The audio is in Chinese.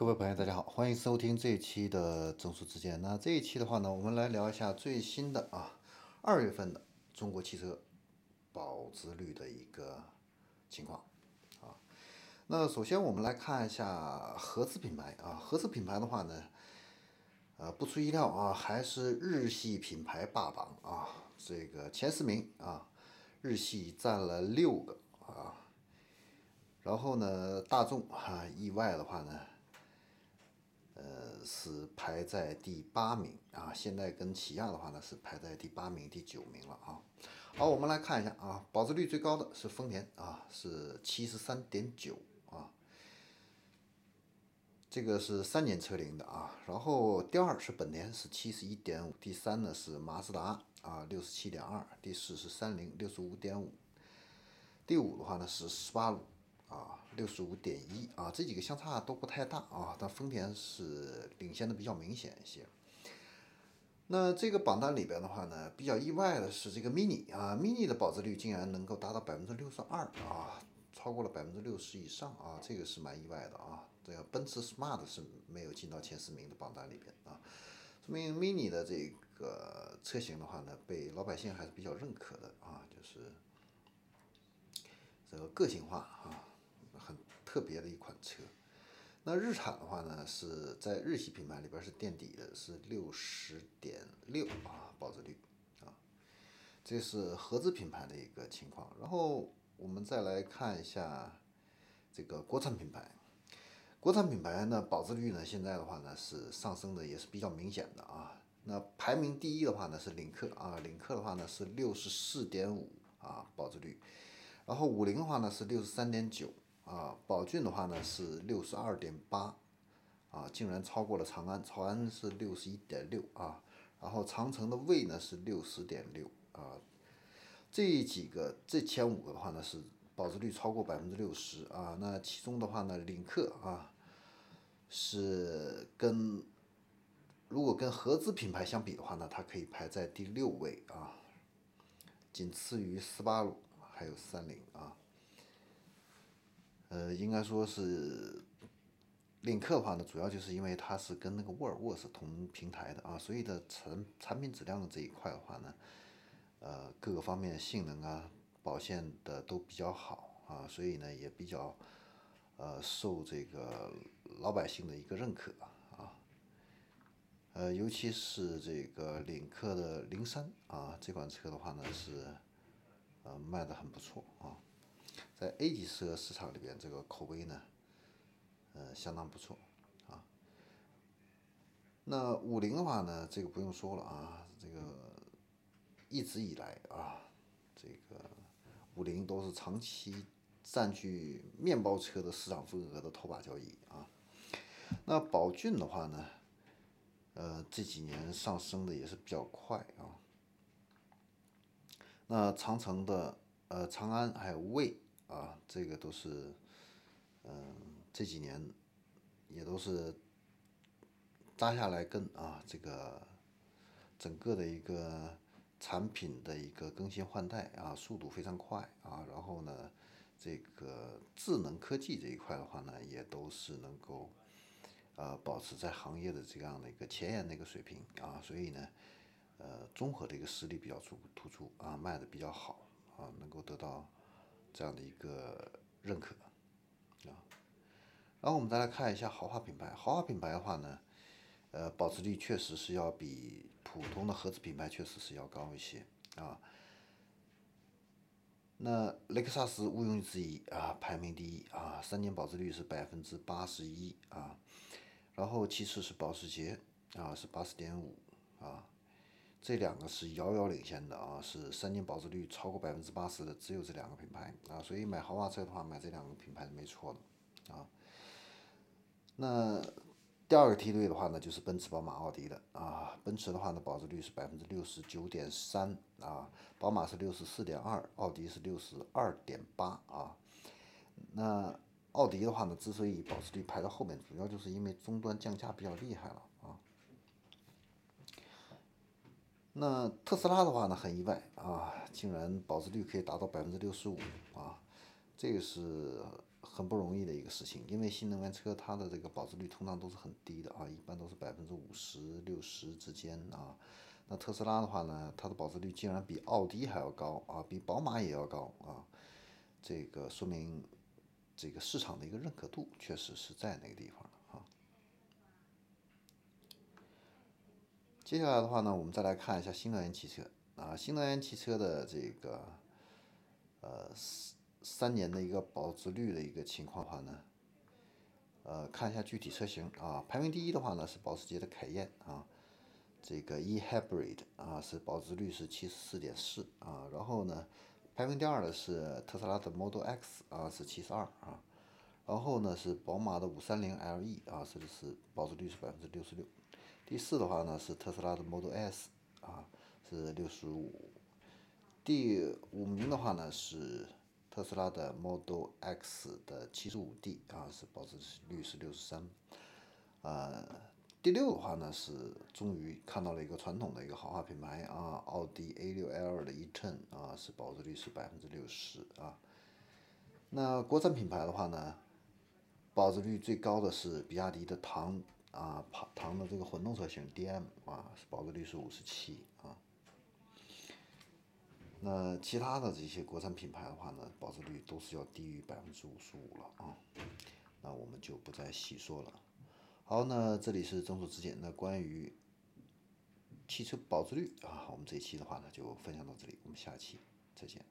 各位朋友，大家好，欢迎收听这一期的增速之见。那这一期的话呢，我们来聊一下最新的啊，二月份的中国汽车保值率的一个情况啊。那首先我们来看一下合资品牌啊，合资品牌的话呢，呃，不出意料啊，还是日系品牌霸榜啊，这个前十名啊，日系占了六个啊，然后呢，大众哈意外的话呢。呃，是排在第八名啊。现在跟起亚的话呢，是排在第八名、第九名了啊。好，我们来看一下啊，保值率最高的是丰田啊，是七十三点九啊。这个是三年车龄的啊。然后第二是本田，是七十一点五。第三呢是马自达啊，六十七点二。第四是三菱，六十五点五。第五的话呢是斯巴鲁。啊，六十五点一啊，这几个相差都不太大啊，但丰田是领先的比较明显一些。那这个榜单里边的话呢，比较意外的是这个 mini 啊，mini 的保值率竟然能够达到百分之六十二啊，超过了百分之六十以上啊，这个是蛮意外的啊。这个奔驰 smart 是没有进到前十名的榜单里边啊，说明 mini 的这个车型的话呢，被老百姓还是比较认可的啊，就是这个个性化啊。特别的一款车，那日产的话呢，是在日系品牌里边是垫底的，是六十点六啊，保值率啊，这是合资品牌的一个情况。然后我们再来看一下这个国产品牌，国产品牌呢，保值率呢，现在的话呢是上升的，也是比较明显的啊。那排名第一的话呢是领克啊，领克的话呢是六十四点五啊，保值率，然后五菱的话呢是六十三点九。啊，宝骏的话呢是六十二点八，啊，竟然超过了长安，长安是六十一点六啊，然后长城的魏呢是六十点六啊，这几个这前五个的话呢是保值率超过百分之六十啊，那其中的话呢领克啊是跟如果跟合资品牌相比的话呢，它可以排在第六位啊，仅次于斯巴鲁还有三菱啊。呃，应该说是领克的话呢，主要就是因为它是跟那个沃尔沃是同平台的啊，所以的产产品质量的这一块的话呢，呃，各个方面性能啊、保线的都比较好啊，所以呢也比较呃受这个老百姓的一个认可啊，呃，尤其是这个领克的零三啊这款车的话呢是呃卖的很不错啊。在 A 级车市场里边，这个口碑呢，呃，相当不错啊。那五菱的话呢，这个不用说了啊，这个一直以来啊，这个五菱都是长期占据面包车的市场份额的头把交椅啊。那宝骏的话呢，呃，这几年上升的也是比较快啊。那长城的呃，长安还有魏。啊，这个都是，嗯，这几年也都是扎下来跟啊，这个整个的一个产品的一个更新换代啊，速度非常快啊，然后呢，这个智能科技这一块的话呢，也都是能够呃保持在行业的这样的一个前沿的一个水平啊，所以呢，呃，综合的一个实力比较出突出啊，卖的比较好啊，能够得到。这样的一个认可啊，然后我们再来看一下豪华品牌。豪华品牌的话呢，呃，保值率确实是要比普通的合资品牌确实是要高一些啊。那雷克萨斯毋庸置疑啊，排名第一啊，三年保值率是百分之八十一啊，然后其次是保时捷啊，是八十点五啊。这两个是遥遥领先的啊，是三年保值率超过百分之八十的，只有这两个品牌啊，所以买豪华车的话，买这两个品牌是没错的啊。那第二个梯队的话呢，就是奔驰、宝马、奥迪的啊。奔驰的话呢，保值率是百分之六十九点三啊，宝马是六十四点二，奥迪是六十二点八啊。那奥迪的话呢，之所以保值率排到后面，主要就是因为终端降价比较厉害了。那特斯拉的话呢，很意外啊，竟然保值率可以达到百分之六十五啊，这个是很不容易的一个事情，因为新能源车它的这个保值率通常都是很低的啊，一般都是百分之五十六十之间啊。那特斯拉的话呢，它的保值率竟然比奥迪还要高啊，比宝马也要高啊，这个说明这个市场的一个认可度确实是在那个地方啊。接下来的话呢，我们再来看一下新能源汽车。啊，新能源汽车的这个呃。三年的一个保值率的一个情况的话呢，呃，看一下具体车型。啊，排名第一的话呢是保时捷的凯宴。啊，这个 e-hybrid 啊是保值率是七十四点四。啊，然后呢，排名第二的是特斯拉的 Model X 啊是七十二。啊，然后呢是宝马的五三零 LE 啊是是保值率是百分之六十六，第四的话呢是特斯拉的 Model S 啊是六十五，第五名的话呢是。特斯拉的 Model X 的七十五 D 啊，是保值率是六十三，呃，第六的话呢是终于看到了一个传统的一个豪华品牌啊，奥迪 A6L 的 e-tron 啊，是保值率是百分之六十啊。那国产品牌的话呢，保值率最高的是比亚迪的唐啊，唐的这个混动车型 DM 啊，保值率是五十七啊。那其他的这些国产品牌的话呢，保值率都是要低于百分之五十五了啊，那我们就不再细说了。好，那这里是众说之见，那关于汽车保值率啊，我们这一期的话呢就分享到这里，我们下期再见。